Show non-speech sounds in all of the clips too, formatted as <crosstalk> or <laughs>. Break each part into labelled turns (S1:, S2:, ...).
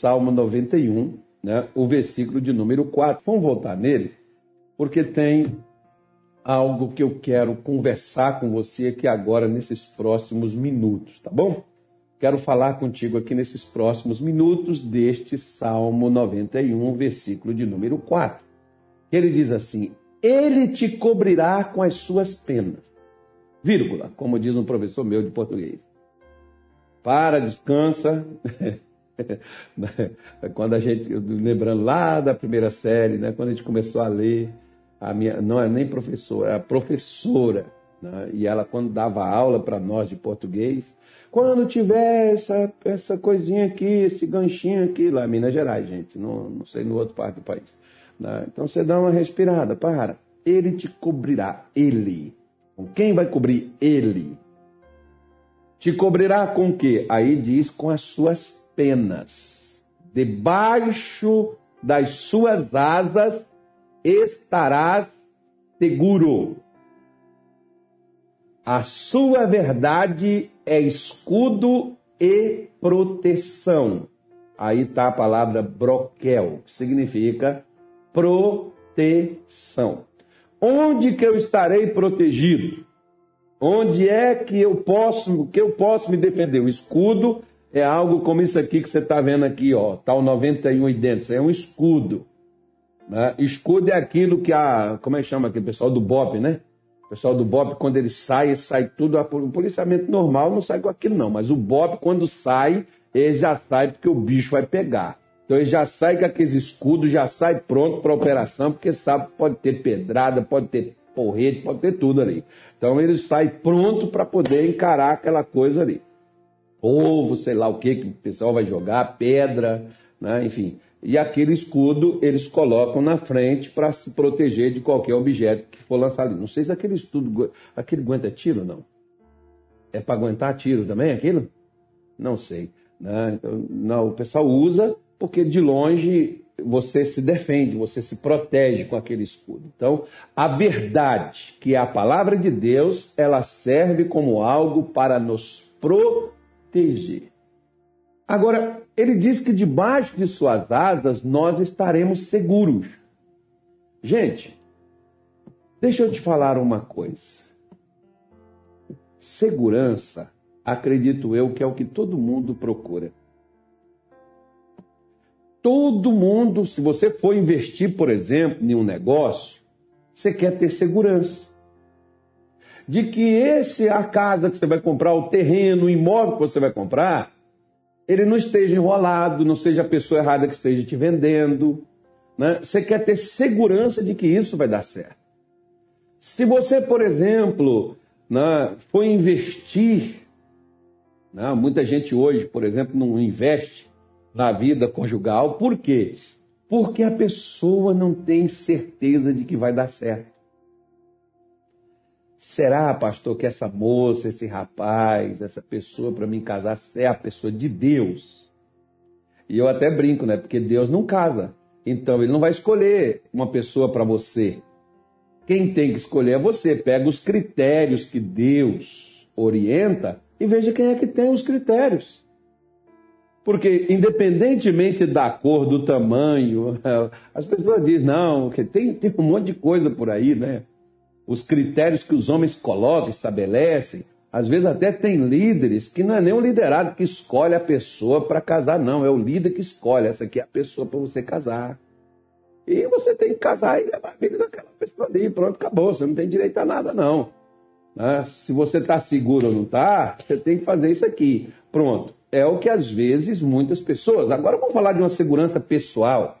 S1: Salmo 91, né, o versículo de número 4. Vamos voltar nele, porque tem algo que eu quero conversar com você aqui agora nesses próximos minutos, tá bom? Quero falar contigo aqui nesses próximos minutos deste Salmo 91, versículo de número 4. Ele diz assim: Ele te cobrirá com as suas penas. Vírgula, como diz um professor meu de português. Para, descansa. <laughs> <laughs> quando a gente, lembrando lá da primeira série, né, quando a gente começou a ler, a minha, não é nem professora, é a professora, né, e ela quando dava aula para nós de português, quando tiver essa, essa coisinha aqui, esse ganchinho aqui, lá em Minas Gerais, gente, não, não sei no outro parte do país. Né, então você dá uma respirada, para, ele te cobrirá, ele. Quem vai cobrir ele? Te cobrirá com o quê? Aí diz com as suas penas. Debaixo das suas asas estarás seguro. A sua verdade é escudo e proteção. Aí está a palavra broquel, que significa proteção. Onde que eu estarei protegido? Onde é que eu posso, que eu posso me defender? O escudo é algo como isso aqui que você está vendo aqui, ó, o 91 e dentro, é um escudo. Né? Escudo é aquilo que a, como é que chama aqui, o pessoal do BOP, né? O pessoal do BOP, quando ele sai, sai tudo, o policiamento normal não sai com aquilo não, mas o BOP, quando sai, ele já sai porque o bicho vai pegar. Então ele já sai com aqueles escudos, já sai pronto para operação, porque sabe que pode ter pedrada, pode ter porrete, pode ter tudo ali. Então ele sai pronto para poder encarar aquela coisa ali ovo, sei lá o que que o pessoal vai jogar, pedra, né? enfim. E aquele escudo eles colocam na frente para se proteger de qualquer objeto que for lançado ali. Não sei se aquele estudo, aquele aguenta tiro não. É para aguentar tiro também aquilo? Não sei. Né? Então, não, o pessoal usa porque de longe você se defende, você se protege com aquele escudo. Então, a verdade, que é a palavra de Deus, ela serve como algo para nos proteger proteger. Agora, ele diz que debaixo de suas asas nós estaremos seguros. Gente, deixa eu te falar uma coisa. Segurança, acredito eu, que é o que todo mundo procura. Todo mundo, se você for investir, por exemplo, em um negócio, você quer ter segurança de que esse a casa que você vai comprar, o terreno, o imóvel que você vai comprar, ele não esteja enrolado, não seja a pessoa errada que esteja te vendendo. Né? Você quer ter segurança de que isso vai dar certo. Se você, por exemplo, né, for investir, né, muita gente hoje, por exemplo, não investe na vida conjugal, por quê? Porque a pessoa não tem certeza de que vai dar certo. Será, pastor, que essa moça, esse rapaz, essa pessoa para mim casar é a pessoa de Deus? E eu até brinco, né? Porque Deus não casa. Então ele não vai escolher uma pessoa para você. Quem tem que escolher é você. Pega os critérios que Deus orienta e veja quem é que tem os critérios. Porque, independentemente da cor, do tamanho, <laughs> as pessoas dizem, não, que tem, tem um monte de coisa por aí, né? Os critérios que os homens colocam, estabelecem. Às vezes até tem líderes que não é nem o liderado que escolhe a pessoa para casar, não. É o líder que escolhe. Essa aqui é a pessoa para você casar. E você tem que casar e levar a vida daquela pessoa ali. Pronto, acabou. Você não tem direito a nada, não. Né? Se você está seguro ou não está, você tem que fazer isso aqui. Pronto. É o que às vezes muitas pessoas. Agora vamos falar de uma segurança pessoal.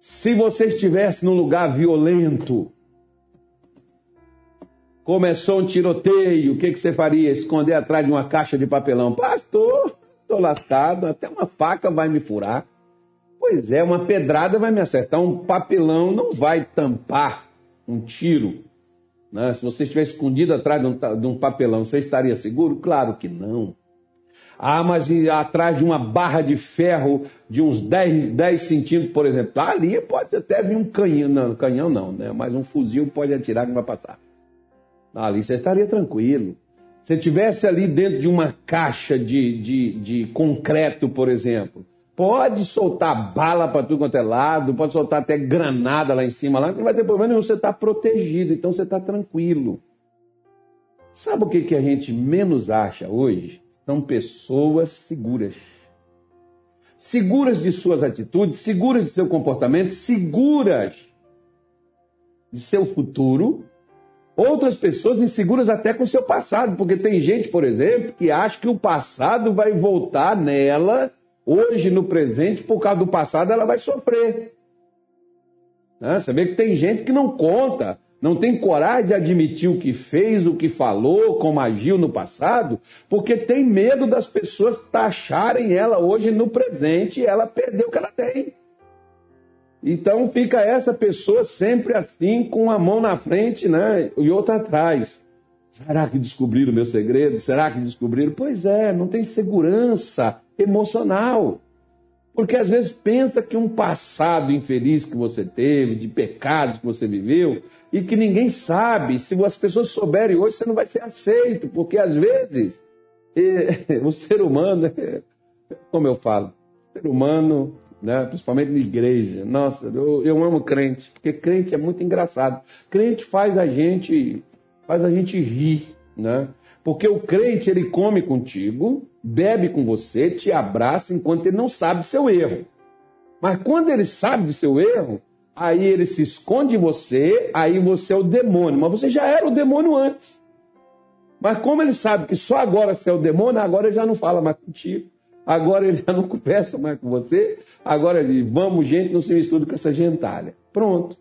S1: Se você estivesse num lugar violento, Começou um tiroteio, o que, que você faria? Esconder atrás de uma caixa de papelão? Pastor, estou lascado, até uma faca vai me furar. Pois é, uma pedrada vai me acertar, um papelão não vai tampar um tiro. Né? Se você estiver escondido atrás de um, de um papelão, você estaria seguro? Claro que não. Ah, mas atrás de uma barra de ferro de uns 10, 10 centímetros, por exemplo, ali pode até vir um canhão, não, canhão não, né? mas um fuzil pode atirar que vai passar. Ali você estaria tranquilo. Se tivesse ali dentro de uma caixa de, de, de concreto, por exemplo, Pode soltar bala para tudo quanto é lado, pode soltar até granada lá em cima, lá, não vai ter problema nenhum, você está protegido, então você está tranquilo. Sabe o que, que a gente menos acha hoje? São pessoas seguras. Seguras de suas atitudes, seguras de seu comportamento, seguras de seu futuro. Outras pessoas inseguras até com o seu passado, porque tem gente, por exemplo, que acha que o passado vai voltar nela hoje no presente, por causa do passado, ela vai sofrer. Né? Você vê que tem gente que não conta, não tem coragem de admitir o que fez, o que falou, como agiu no passado, porque tem medo das pessoas taxarem ela hoje no presente e ela perdeu o que ela tem. Então fica essa pessoa sempre assim, com a mão na frente né, e outra atrás. Será que descobriram o meu segredo? Será que descobriram? Pois é, não tem segurança emocional. Porque às vezes pensa que um passado infeliz que você teve, de pecados que você viveu, e que ninguém sabe, se as pessoas souberem hoje, você não vai ser aceito, porque às vezes <laughs> o ser humano, <laughs> como eu falo, o ser humano, né, principalmente na igreja, nossa, eu, eu amo crente, porque crente é muito engraçado. Crente faz a gente, faz a gente rir, né? Porque o crente, ele come contigo, bebe com você, te abraça enquanto ele não sabe do seu erro. Mas quando ele sabe do seu erro, aí ele se esconde em você, aí você é o demônio. Mas você já era o demônio antes. Mas como ele sabe que só agora você é o demônio, agora ele já não fala mais contigo. Agora ele já não <laughs> conversa mais com você. Agora ele vamos gente, não se mistura com essa gentalha. Pronto.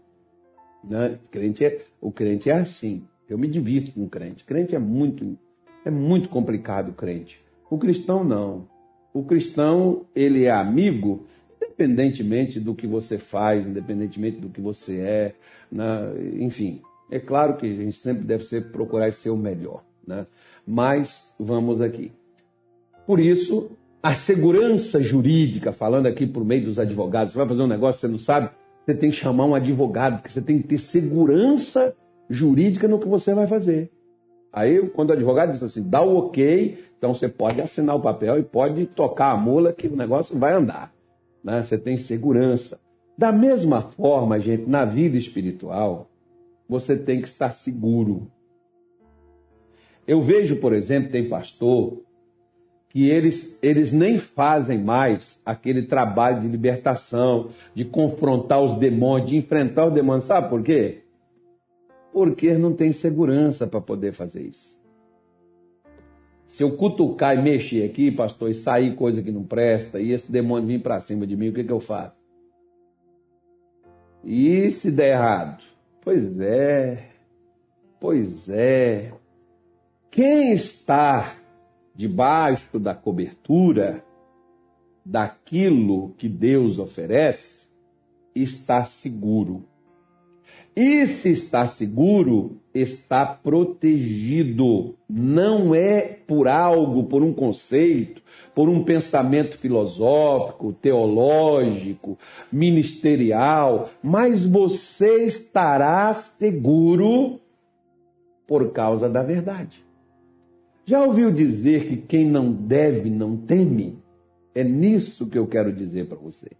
S1: Né? O, crente é, o crente é assim. Eu me divirto com o crente. O crente é muito é muito complicado o crente. O cristão não. O cristão, ele é amigo, independentemente do que você faz, independentemente do que você é, né? enfim. É claro que a gente sempre deve ser, procurar ser o melhor, né? Mas vamos aqui. Por isso, a segurança jurídica, falando aqui por meio dos advogados, você vai fazer um negócio, você não sabe, você tem que chamar um advogado, porque você tem que ter segurança jurídica no que você vai fazer. Aí, quando o advogado diz assim, dá o ok, então você pode assinar o papel e pode tocar a mula que o negócio vai andar. Né? Você tem segurança. Da mesma forma, gente, na vida espiritual, você tem que estar seguro. Eu vejo, por exemplo, tem pastor que eles, eles nem fazem mais aquele trabalho de libertação, de confrontar os demônios, de enfrentar os demônios. Sabe por quê? porque não tem segurança para poder fazer isso. Se eu cutucar e mexer aqui, pastor, e sair coisa que não presta, e esse demônio vir para cima de mim, o que, que eu faço? E se der errado? Pois é, pois é. Quem está debaixo da cobertura daquilo que Deus oferece está seguro. E se está seguro, está protegido. Não é por algo, por um conceito, por um pensamento filosófico, teológico, ministerial, mas você estará seguro por causa da verdade. Já ouviu dizer que quem não deve não teme? É nisso que eu quero dizer para você.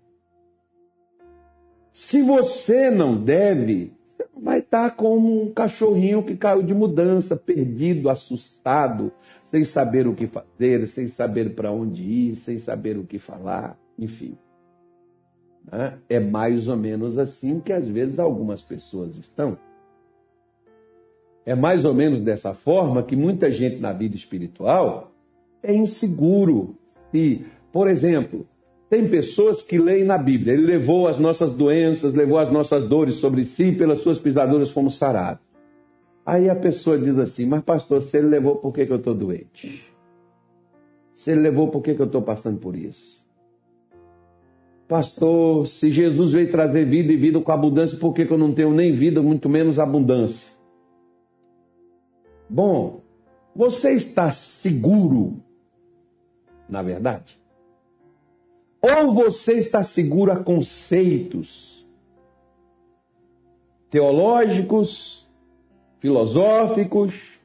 S1: Se você não deve, vai estar como um cachorrinho que caiu de mudança, perdido, assustado, sem saber o que fazer, sem saber para onde ir, sem saber o que falar, enfim. Né? É mais ou menos assim que às vezes algumas pessoas estão. É mais ou menos dessa forma que muita gente na vida espiritual é inseguro. Se, por exemplo, tem pessoas que leem na Bíblia, ele levou as nossas doenças, levou as nossas dores sobre si, pelas suas pisaduras fomos sarados. Aí a pessoa diz assim, mas pastor, se ele levou, por que, que eu estou doente? Se ele levou, por que, que eu estou passando por isso? Pastor, se Jesus veio trazer vida e vida com abundância, por que, que eu não tenho nem vida, muito menos abundância? Bom, você está seguro, na verdade? Ou você está seguro a conceitos teológicos, filosóficos,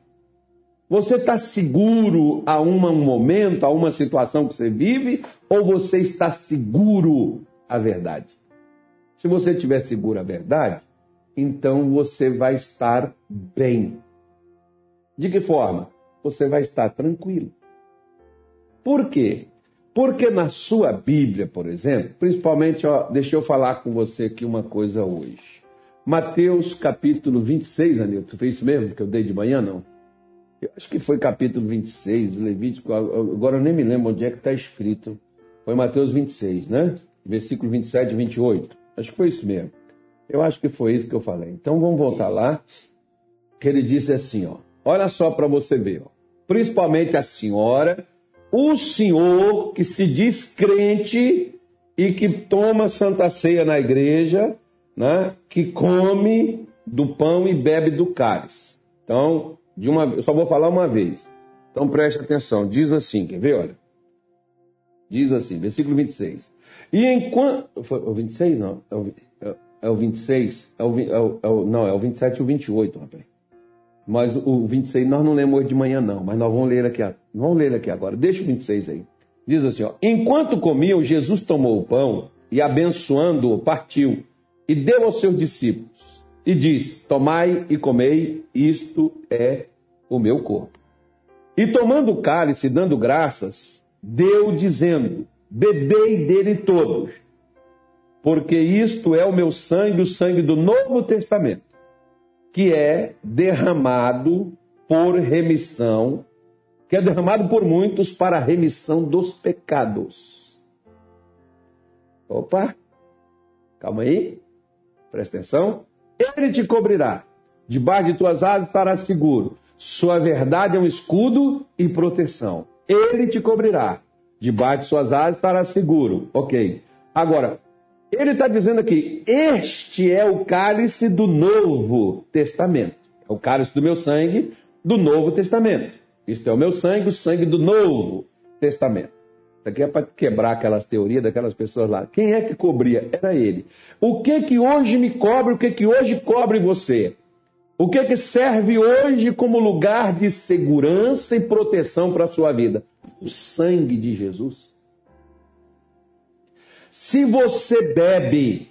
S1: Você está seguro a um momento, a uma situação que você vive, ou você está seguro à verdade? Se você estiver seguro à verdade, então você vai estar bem. De que forma? Você vai estar tranquilo. Por quê? Porque na sua Bíblia, por exemplo, principalmente, ó, deixa eu falar com você aqui uma coisa hoje. Mateus capítulo 26, Anilton, foi isso mesmo que eu dei de manhã, não? Eu acho que foi capítulo 26, Levítico, agora eu nem me lembro onde é que está escrito. Foi Mateus 26, né? Versículo 27 e 28. Acho que foi isso mesmo. Eu acho que foi isso que eu falei. Então vamos voltar lá. Que ele disse assim, ó. Olha só para você ver, ó. Principalmente a senhora, o senhor que se diz crente e que toma santa ceia na igreja, né? Que come do pão e bebe do cálice. Então, de uma, eu só vou falar uma vez. Então preste atenção. Diz assim, quer ver? Olha. Diz assim, versículo 26. E enquanto. Foi o 26? Não. É o, é o 26? É é o, é o, não, é o 27 e o 28, rapaz. Mas o 26 nós não lemos hoje de manhã, não. Mas nós vamos ler aqui, vamos ler aqui agora. Deixa o 26 aí. Diz assim: ó, Enquanto comiam, Jesus tomou o pão e, abençoando-o, partiu e deu aos seus discípulos. E diz: Tomai e comei, isto é o meu corpo. E tomando o cálice, dando graças, deu, dizendo: Bebei dele todos, porque isto é o meu sangue, o sangue do Novo Testamento, que é derramado por remissão, que é derramado por muitos para a remissão dos pecados. Opa, calma aí, presta atenção. Ele te cobrirá, debaixo de tuas asas estarás seguro. Sua verdade é um escudo e proteção. Ele te cobrirá. Debaixo de suas asas estará seguro. Ok. Agora, ele está dizendo aqui: este é o cálice do Novo Testamento. É o cálice do meu sangue do Novo Testamento. Isto é o meu sangue, o sangue do Novo Testamento. Isso aqui é para quebrar aquelas teorias daquelas pessoas lá. Quem é que cobria? Era ele. O que que hoje me cobre? O que que hoje cobre você? O que, que serve hoje como lugar de segurança e proteção para a sua vida? O sangue de Jesus. Se você bebe,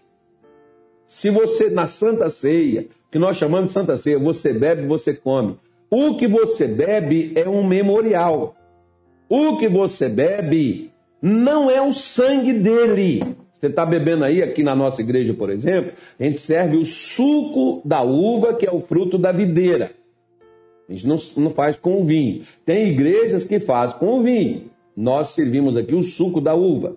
S1: se você na Santa Ceia, que nós chamamos de Santa Ceia, você bebe, você come. O que você bebe é um memorial. O que você bebe não é o sangue dele. Você está bebendo aí, aqui na nossa igreja, por exemplo, a gente serve o suco da uva, que é o fruto da videira. A gente não, não faz com o vinho. Tem igrejas que fazem com o vinho. Nós servimos aqui o suco da uva.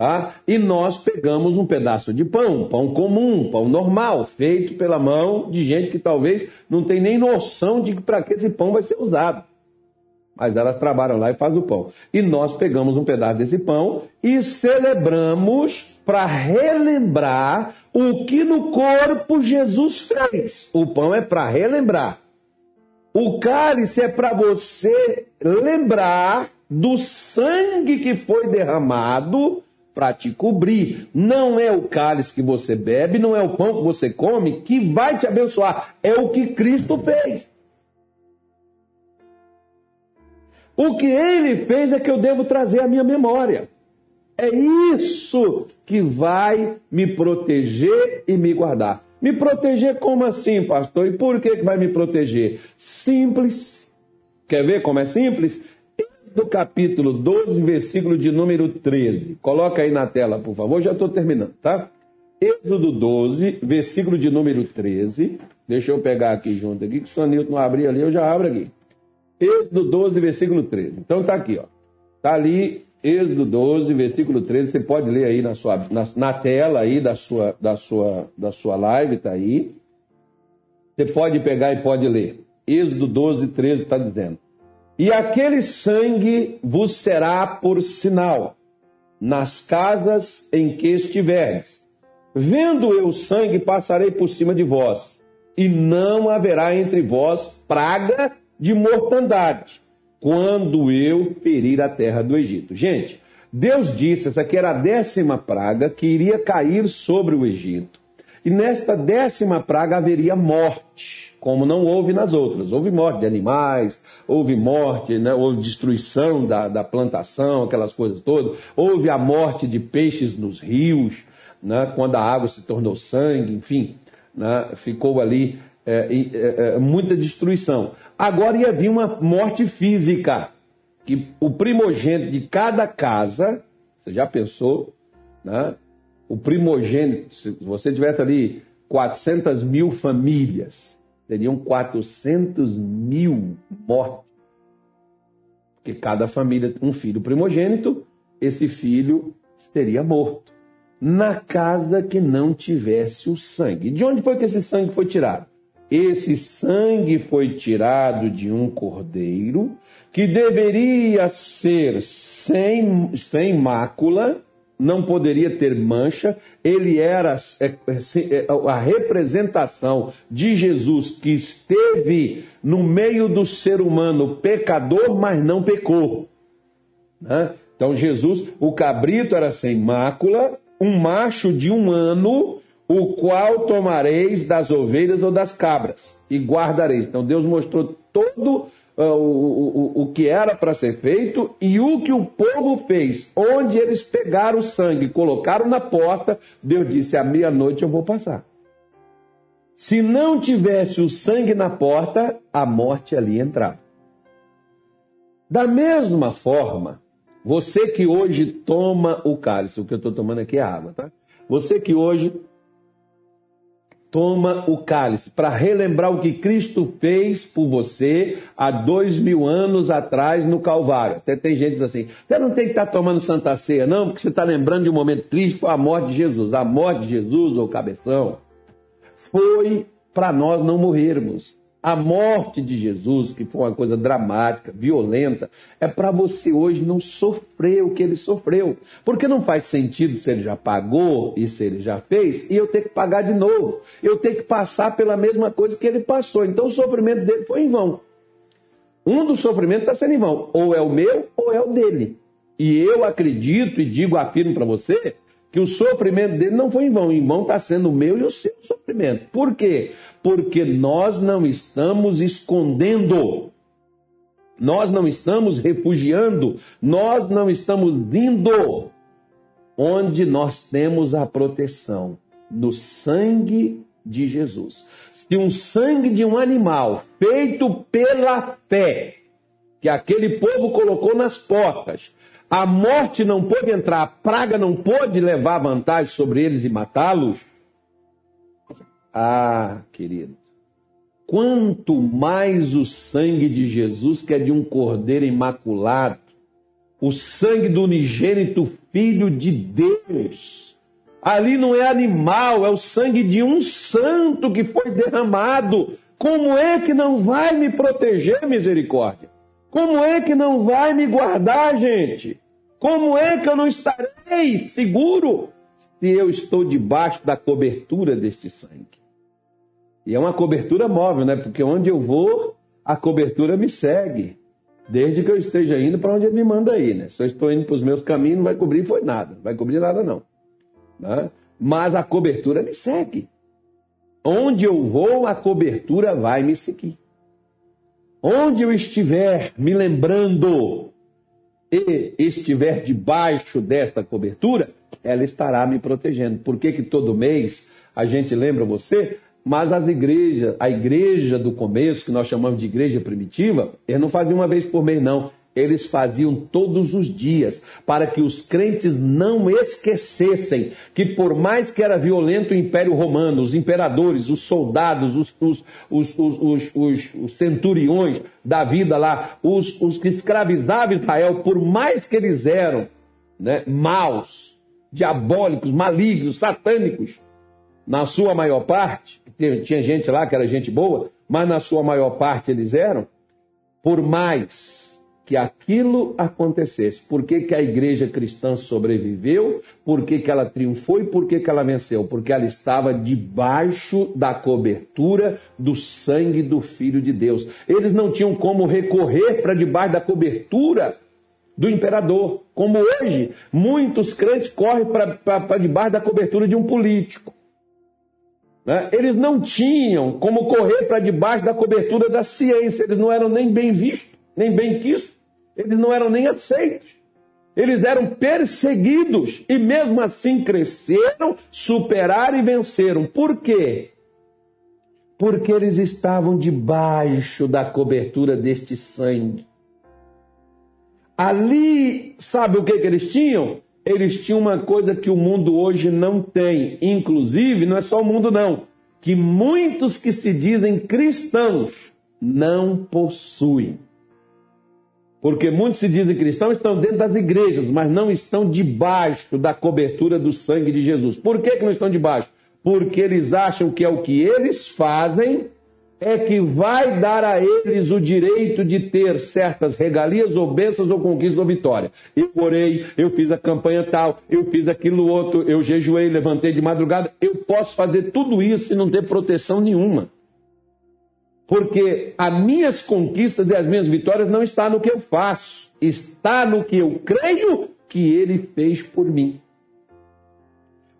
S1: Tá? E nós pegamos um pedaço de pão, pão comum, pão normal, feito pela mão de gente que talvez não tem nem noção de para que esse pão vai ser usado mas elas trabalham lá e fazem o pão. E nós pegamos um pedaço desse pão e celebramos para relembrar o que no corpo Jesus fez. O pão é para relembrar. O cálice é para você lembrar do sangue que foi derramado para te cobrir. Não é o cálice que você bebe, não é o pão que você come que vai te abençoar. É o que Cristo fez. O que ele fez é que eu devo trazer à minha memória. É isso que vai me proteger e me guardar. Me proteger como assim, pastor? E por que, que vai me proteger? Simples. Quer ver como é simples? Do capítulo 12, versículo de número 13. Coloca aí na tela, por favor. Já estou terminando, tá? Êxodo 12, versículo de número 13. Deixa eu pegar aqui junto aqui, que o Sonilton não abrir ali, eu já abro aqui. Êxodo 12, versículo 13. Então está aqui, ó. Está ali, Êxodo 12, versículo 13. Você pode ler aí na, sua, na, na tela aí da sua, da sua, da sua live, está aí. Você pode pegar e pode ler. Êxodo 12, 13 está dizendo. E aquele sangue vos será por sinal nas casas em que estiverdes. Vendo eu sangue, passarei por cima de vós, e não haverá entre vós praga de mortandade quando eu ferir a terra do Egito. Gente, Deus disse, essa aqui era a décima praga que iria cair sobre o Egito. E nesta décima praga haveria morte, como não houve nas outras. Houve morte de animais, houve morte, né? houve destruição da, da plantação, aquelas coisas todas. Houve a morte de peixes nos rios, né? quando a água se tornou sangue, enfim, né? ficou ali é, é, é, muita destruição. Agora ia vir uma morte física, que o primogênito de cada casa, você já pensou, né? o primogênito, se você tivesse ali 400 mil famílias, teriam 400 mil mortes. Porque cada família, um filho primogênito, esse filho teria morto. Na casa que não tivesse o sangue. De onde foi que esse sangue foi tirado? Esse sangue foi tirado de um cordeiro que deveria ser sem, sem mácula não poderia ter mancha, ele era é, é, é, a representação de Jesus que esteve no meio do ser humano pecador, mas não pecou. Né? Então, Jesus, o cabrito era sem mácula, um macho de um ano, o qual tomareis das ovelhas ou das cabras e guardareis. Então, Deus mostrou todo o, o, o que era para ser feito e o que o povo fez. Onde eles pegaram o sangue, colocaram na porta, Deus disse: à meia-noite eu vou passar. Se não tivesse o sangue na porta, a morte ali entrava. Da mesma forma, você que hoje toma o cálice, o que eu estou tomando aqui é água, tá? Você que hoje toma o cálice para relembrar o que Cristo fez por você há dois mil anos atrás no Calvário. Até tem gente que diz assim: você não tem que estar tá tomando Santa Ceia, não, porque você está lembrando de um momento triste, foi a morte de Jesus. A morte de Jesus, ou cabeção, foi para nós não morrermos. A morte de Jesus, que foi uma coisa dramática, violenta, é para você hoje não sofrer o que ele sofreu. Porque não faz sentido se ele já pagou e se ele já fez, e eu ter que pagar de novo. Eu ter que passar pela mesma coisa que ele passou. Então o sofrimento dele foi em vão. Um dos sofrimentos está sendo em vão. Ou é o meu ou é o dele. E eu acredito e digo, afirmo para você, que o sofrimento dele não foi em vão. Em vão está sendo o meu e o seu sofrimento. Por quê? Porque nós não estamos escondendo, nós não estamos refugiando, nós não estamos indo onde nós temos a proteção no sangue de Jesus. Se um sangue de um animal feito pela fé, que aquele povo colocou nas portas, a morte não pôde entrar, a praga não pôde levar vantagem sobre eles e matá-los. Ah, querido, quanto mais o sangue de Jesus, que é de um cordeiro imaculado, o sangue do unigênito Filho de Deus. Ali não é animal, é o sangue de um santo que foi derramado. Como é que não vai me proteger, misericórdia? Como é que não vai me guardar, gente? Como é que eu não estarei seguro se eu estou debaixo da cobertura deste sangue? E é uma cobertura móvel, né? Porque onde eu vou, a cobertura me segue. Desde que eu esteja indo para onde ele me manda ir, né? Se eu estou indo para os meus caminhos, não vai cobrir foi nada. Não vai cobrir nada, não. Né? Mas a cobertura me segue. Onde eu vou, a cobertura vai me seguir. Onde eu estiver me lembrando e estiver debaixo desta cobertura, ela estará me protegendo. Por que, que todo mês a gente lembra você? Mas as igrejas, a igreja do começo, que nós chamamos de igreja primitiva, eles não faziam uma vez por mês, não eles faziam todos os dias, para que os crentes não esquecessem que, por mais que era violento o Império Romano, os imperadores, os soldados, os, os, os, os centuriões da vida lá, os, os que escravizavam Israel, por mais que eles eram né, maus, diabólicos, malignos, satânicos, na sua maior parte, tinha gente lá que era gente boa, mas na sua maior parte eles eram, por mais que aquilo acontecesse. Por que, que a igreja cristã sobreviveu? Por que, que ela triunfou e por que, que ela venceu? Porque ela estava debaixo da cobertura do sangue do Filho de Deus. Eles não tinham como recorrer para debaixo da cobertura do imperador. Como hoje, muitos crentes correm para debaixo da cobertura de um político. Né? Eles não tinham como correr para debaixo da cobertura da ciência, eles não eram nem bem vistos, nem bem quistos, eles não eram nem aceitos. Eles eram perseguidos e mesmo assim cresceram, superaram e venceram. Por quê? Porque eles estavam debaixo da cobertura deste sangue. Ali, sabe o que, que eles tinham? Eles tinham uma coisa que o mundo hoje não tem. Inclusive, não é só o mundo, não. Que muitos que se dizem cristãos não possuem. Porque muitos se dizem cristãos estão dentro das igrejas, mas não estão debaixo da cobertura do sangue de Jesus. Por que, que não estão debaixo? Porque eles acham que é o que eles fazem é que vai dar a eles o direito de ter certas regalias ou bênçãos ou conquistas ou vitória. Eu orei, eu fiz a campanha tal, eu fiz aquilo outro, eu jejuei, levantei de madrugada. Eu posso fazer tudo isso e não ter proteção nenhuma. Porque as minhas conquistas e as minhas vitórias não estão no que eu faço, está no que eu creio que ele fez por mim.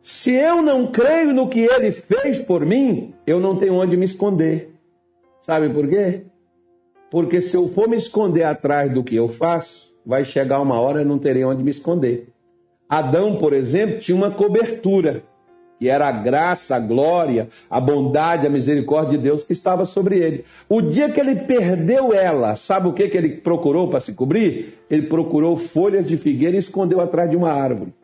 S1: Se eu não creio no que ele fez por mim, eu não tenho onde me esconder. Sabe por quê? Porque se eu for me esconder atrás do que eu faço, vai chegar uma hora e não terei onde me esconder. Adão, por exemplo, tinha uma cobertura e era a graça, a glória, a bondade, a misericórdia de Deus que estava sobre ele. O dia que ele perdeu ela, sabe o que, que ele procurou para se cobrir? Ele procurou folhas de figueira e escondeu atrás de uma árvore.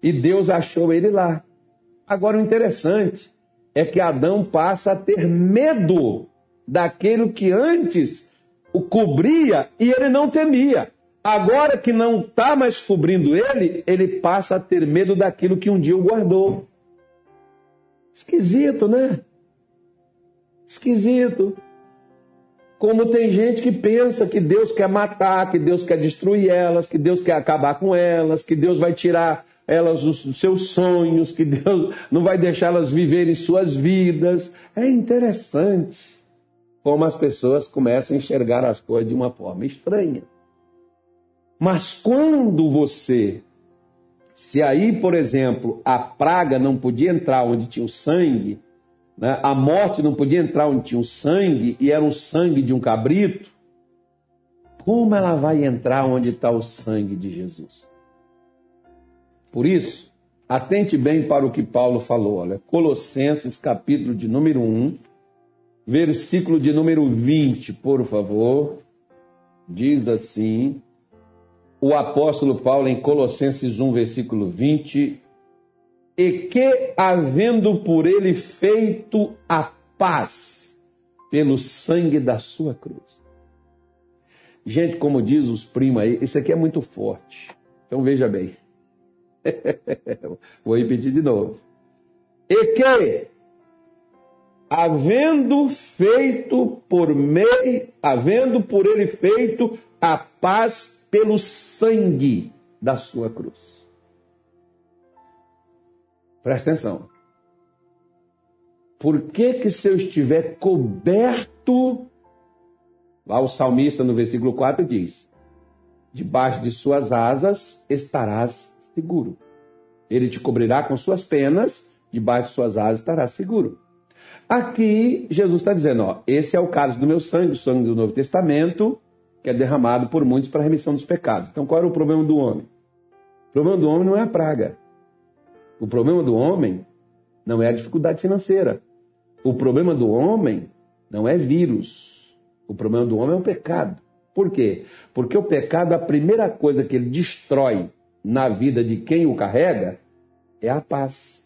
S1: E Deus achou ele lá. Agora o interessante é que Adão passa a ter medo daquilo que antes o cobria e ele não temia. Agora que não está mais cobrindo ele, ele passa a ter medo daquilo que um dia o guardou. Esquisito, né? Esquisito. Como tem gente que pensa que Deus quer matar, que Deus quer destruir elas, que Deus quer acabar com elas, que Deus vai tirar elas os seus sonhos, que Deus não vai deixá-las viverem suas vidas. É interessante como as pessoas começam a enxergar as coisas de uma forma estranha. Mas quando você, se aí, por exemplo, a praga não podia entrar onde tinha o sangue, né? a morte não podia entrar onde tinha o sangue, e era o sangue de um cabrito, como ela vai entrar onde está o sangue de Jesus? Por isso, atente bem para o que Paulo falou. Olha, Colossenses, capítulo de número 1, versículo de número 20, por favor. Diz assim: o apóstolo Paulo em Colossenses 1, versículo 20, e que, havendo por ele feito a paz pelo sangue da sua cruz. Gente, como diz os primos aí, isso aqui é muito forte. Então veja bem. <laughs> Vou repetir de novo. E que, havendo feito por meio, havendo por ele feito a paz pelo sangue da sua cruz. Presta atenção. Por que que se eu estiver coberto, lá o salmista no versículo 4 diz, debaixo de suas asas estarás seguro. Ele te cobrirá com suas penas, debaixo de suas asas estarás seguro. Aqui Jesus está dizendo, ó, esse é o caso do meu sangue, o sangue do Novo Testamento, que é derramado por muitos para a remissão dos pecados. Então, qual era o problema do homem? O problema do homem não é a praga. O problema do homem não é a dificuldade financeira. O problema do homem não é vírus. O problema do homem é o pecado. Por quê? Porque o pecado, a primeira coisa que ele destrói na vida de quem o carrega é a paz.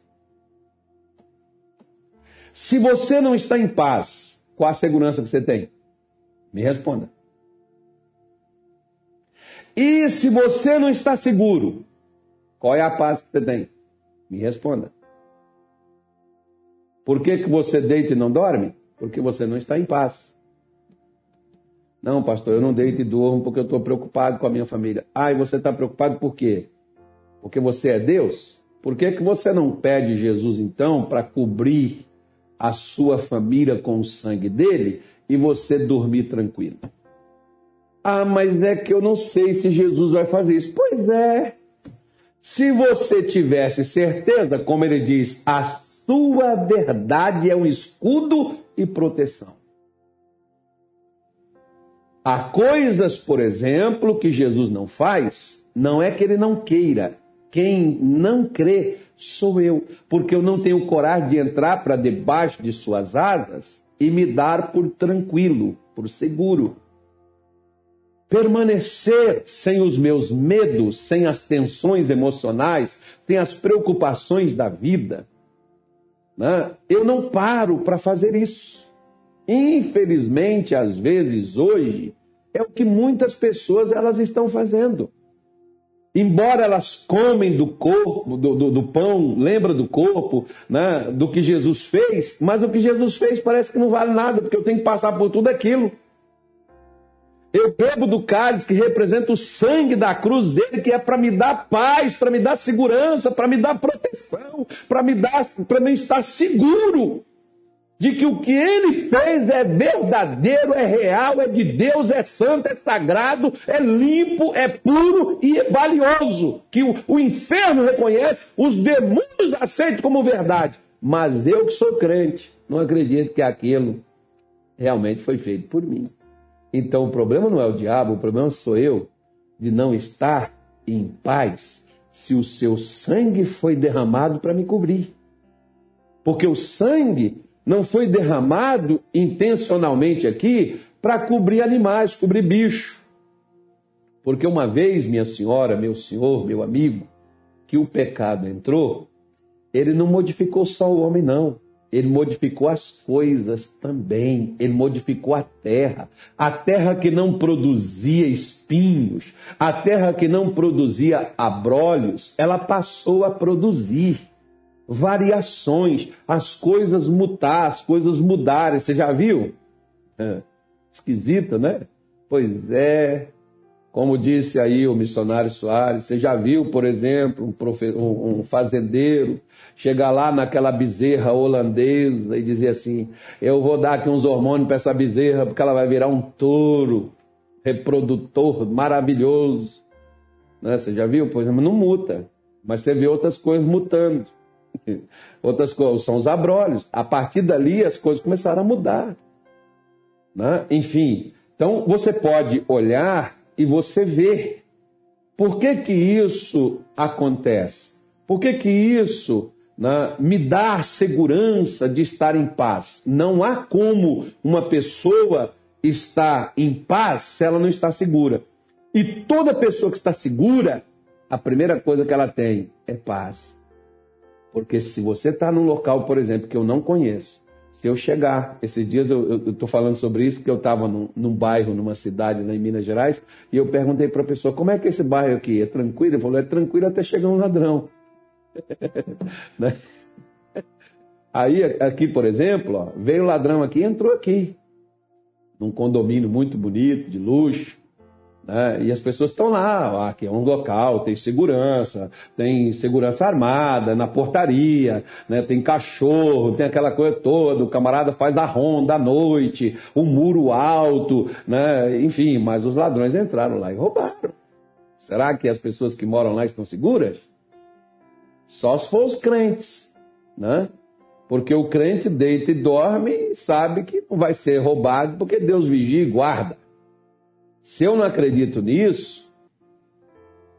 S1: Se você não está em paz, qual a segurança que você tem? Me responda. E se você não está seguro, qual é a paz que você tem? Me responda. Por que, que você deita e não dorme? Porque você não está em paz. Não, pastor, eu não deito e durmo porque eu estou preocupado com a minha família. Ah, e você está preocupado por quê? Porque você é Deus? Por que, que você não pede Jesus, então, para cobrir a sua família com o sangue dele e você dormir tranquilo? Ah, mas é que eu não sei se Jesus vai fazer isso. Pois é. Se você tivesse certeza, como ele diz, a sua verdade é um escudo e proteção. Há coisas, por exemplo, que Jesus não faz, não é que ele não queira. Quem não crê sou eu, porque eu não tenho coragem de entrar para debaixo de suas asas e me dar por tranquilo, por seguro. Permanecer sem os meus medos, sem as tensões emocionais, sem as preocupações da vida. Né? Eu não paro para fazer isso. Infelizmente, às vezes, hoje, é o que muitas pessoas elas estão fazendo. Embora elas comem do corpo, do, do, do, pão, lembra do corpo, né, do que Jesus fez, mas o que Jesus fez parece que não vale nada, porque eu tenho que passar por tudo aquilo. Eu bebo do cálice que representa o sangue da cruz dele, que é para me dar paz, para me dar segurança, para me dar proteção, para me dar, para me estar seguro de que o que ele fez é verdadeiro, é real, é de Deus, é santo, é sagrado, é limpo, é puro e é valioso. Que o, o inferno reconhece, os demônios aceitam como verdade. Mas eu que sou crente, não acredito que aquilo realmente foi feito por mim. Então o problema não é o diabo, o problema sou eu de não estar em paz se o seu sangue foi derramado para me cobrir. Porque o sangue não foi derramado intencionalmente aqui para cobrir animais, cobrir bicho. Porque uma vez, minha senhora, meu senhor, meu amigo, que o pecado entrou, ele não modificou só o homem, não. Ele modificou as coisas também. Ele modificou a terra. A terra que não produzia espinhos, a terra que não produzia abrolhos, ela passou a produzir variações, as coisas mutar, as coisas mudarem. Você já viu? É. Esquisito, né? Pois é. Como disse aí o missionário Soares, você já viu, por exemplo, um, profe... um fazendeiro chegar lá naquela bezerra holandesa e dizer assim: Eu vou dar aqui uns hormônios para essa bezerra porque ela vai virar um touro reprodutor maravilhoso. Né? Você já viu? Por exemplo, não muta, mas você vê outras coisas mutando. <laughs> Outras coisas são os abrolhos. A partir dali as coisas começaram a mudar. Né? Enfim, então você pode olhar e você ver por que que isso acontece. Por que que isso né, me dá segurança de estar em paz? Não há como uma pessoa estar em paz se ela não está segura. E toda pessoa que está segura, a primeira coisa que ela tem é paz. Porque se você está num local, por exemplo, que eu não conheço, se eu chegar, esses dias eu estou falando sobre isso porque eu estava num, num, bairro, numa cidade lá em Minas Gerais, e eu perguntei para a pessoa, como é que é esse bairro aqui? É tranquilo? Ele falou, é tranquilo até chegar um ladrão. <laughs> né? Aí, aqui, por exemplo, ó, veio o ladrão aqui e entrou aqui. Num condomínio muito bonito, de luxo. Né? E as pessoas estão lá, aqui é um local, tem segurança, tem segurança armada na portaria, né? tem cachorro, tem aquela coisa toda, o camarada faz da ronda à noite, o um muro alto, né? enfim, mas os ladrões entraram lá e roubaram. Será que as pessoas que moram lá estão seguras? Só se for os crentes, né? Porque o crente deita e dorme e sabe que não vai ser roubado porque Deus vigia e guarda. Se eu não acredito nisso,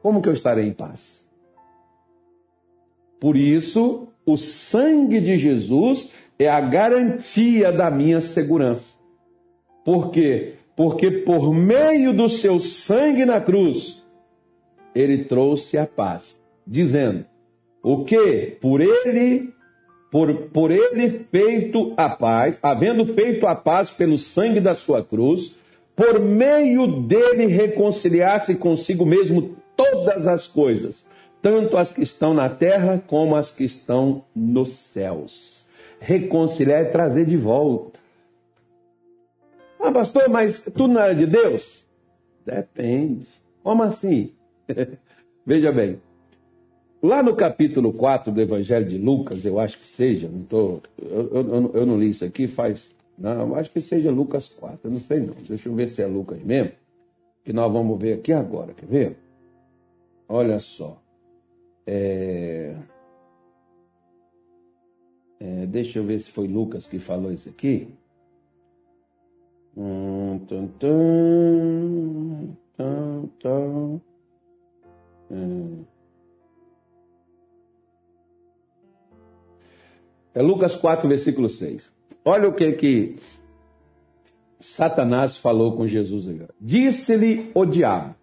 S1: como que eu estarei em paz? Por isso, o sangue de Jesus é a garantia da minha segurança. Por quê? Porque por meio do seu sangue na cruz, ele trouxe a paz, dizendo: o que? Por ele, por, por ele feito a paz, havendo feito a paz pelo sangue da sua cruz, por meio dele reconciliar-se consigo mesmo todas as coisas, tanto as que estão na terra como as que estão nos céus. Reconciliar é trazer de volta. Ah, pastor, mas tudo não era de Deus? Depende. Como assim? <laughs> Veja bem. Lá no capítulo 4 do Evangelho de Lucas, eu acho que seja, não tô, eu, eu, eu não li isso aqui faz não, acho que seja Lucas 4, não sei não. Deixa eu ver se é Lucas mesmo, que nós vamos ver aqui agora, quer ver? Olha só. É... É, deixa eu ver se foi Lucas que falou isso aqui. Hum. Hum. É Lucas 4, versículo 6. Olha o que que Satanás falou com Jesus agora. Disse-lhe o diabo: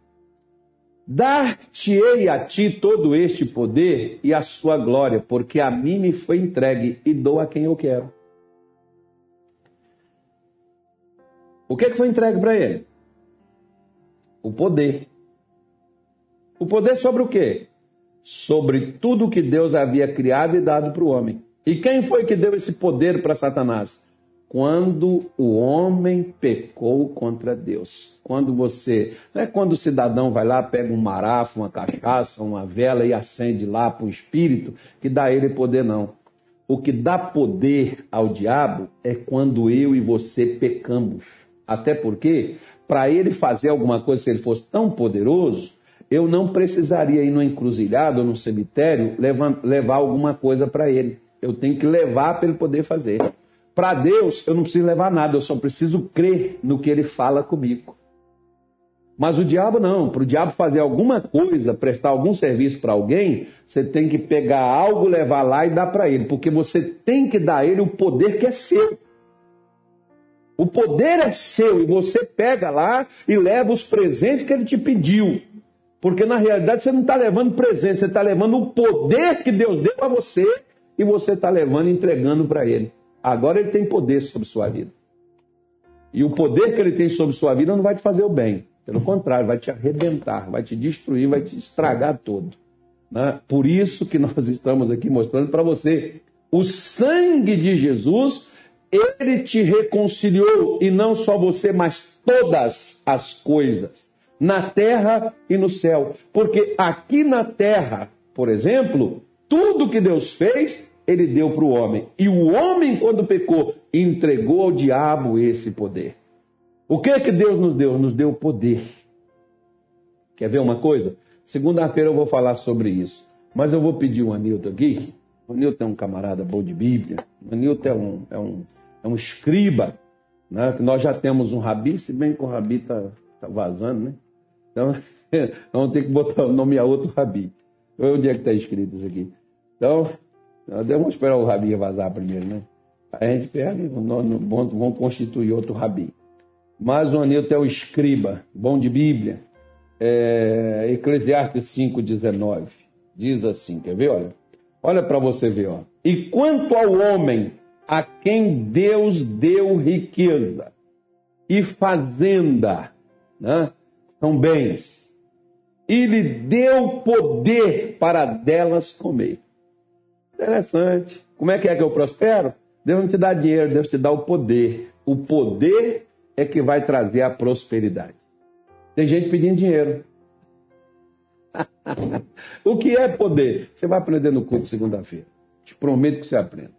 S1: Dar-te-ei a ti todo este poder e a sua glória, porque a mim me foi entregue e dou a quem eu quero. O que, que foi entregue para ele? O poder. O poder sobre o quê? Sobre tudo que Deus havia criado e dado para o homem. E quem foi que deu esse poder para Satanás? Quando o homem pecou contra Deus. Quando você. Não é quando o cidadão vai lá, pega um marafo, uma cachaça, uma vela e acende lá para o espírito, que dá ele poder, não. O que dá poder ao diabo é quando eu e você pecamos. Até porque, para ele fazer alguma coisa, se ele fosse tão poderoso, eu não precisaria ir no encruzilhado ou no cemitério levar, levar alguma coisa para ele. Eu tenho que levar para ele poder fazer. Para Deus, eu não preciso levar nada, eu só preciso crer no que ele fala comigo. Mas o diabo não. Para o diabo fazer alguma coisa, prestar algum serviço para alguém, você tem que pegar algo, levar lá e dar para ele. Porque você tem que dar a ele o poder que é seu. O poder é seu e você pega lá e leva os presentes que ele te pediu. Porque na realidade você não está levando presente, você está levando o poder que Deus deu a você e você está levando e entregando para ele. Agora ele tem poder sobre sua vida. E o poder que ele tem sobre sua vida não vai te fazer o bem. Pelo contrário, vai te arrebentar, vai te destruir, vai te estragar todo. Né? Por isso que nós estamos aqui mostrando para você o sangue de Jesus, ele te reconciliou, e não só você, mas todas as coisas, na terra e no céu. Porque aqui na terra, por exemplo, tudo que Deus fez ele deu para o homem. E o homem, quando pecou, entregou ao diabo esse poder. O que é que Deus nos deu? Nos deu poder. Quer ver uma coisa? Segunda-feira eu vou falar sobre isso. Mas eu vou pedir o Anilton aqui. O Anilton é um camarada bom de Bíblia. O Anilton é um, é um, é um escriba. Né? Nós já temos um rabi, se bem que o rabi está tá vazando, né? Então, <laughs> vamos ter que botar o nome a outro rabi. Onde é que está escrito isso aqui? Então, Vamos esperar o rabi vazar primeiro, né? Aí a gente pega e vamos constituir outro rabi. Mas o Anilton é o escriba, bom de Bíblia. É, Eclesiastes 5,19. Diz assim, quer ver? Olha, olha para você ver. Ó. E quanto ao homem a quem Deus deu riqueza e fazenda, né? são bens, e lhe deu poder para delas comer. Interessante. Como é que é que eu prospero? Deus não te dá dinheiro, Deus te dá o poder. O poder é que vai trazer a prosperidade. Tem gente pedindo dinheiro. <laughs> o que é poder? Você vai aprender no culto segunda-feira. Te prometo que você aprenda.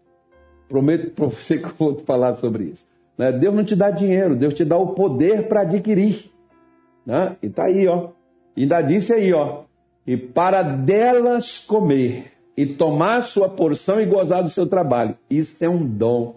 S1: Prometo para você <laughs> que eu vou falar sobre isso. Né? Deus não te dá dinheiro, Deus te dá o poder para adquirir. Né? E tá aí, ó. Ainda disse aí, ó. E para delas comer e tomar sua porção e gozar do seu trabalho. Isso é um dom.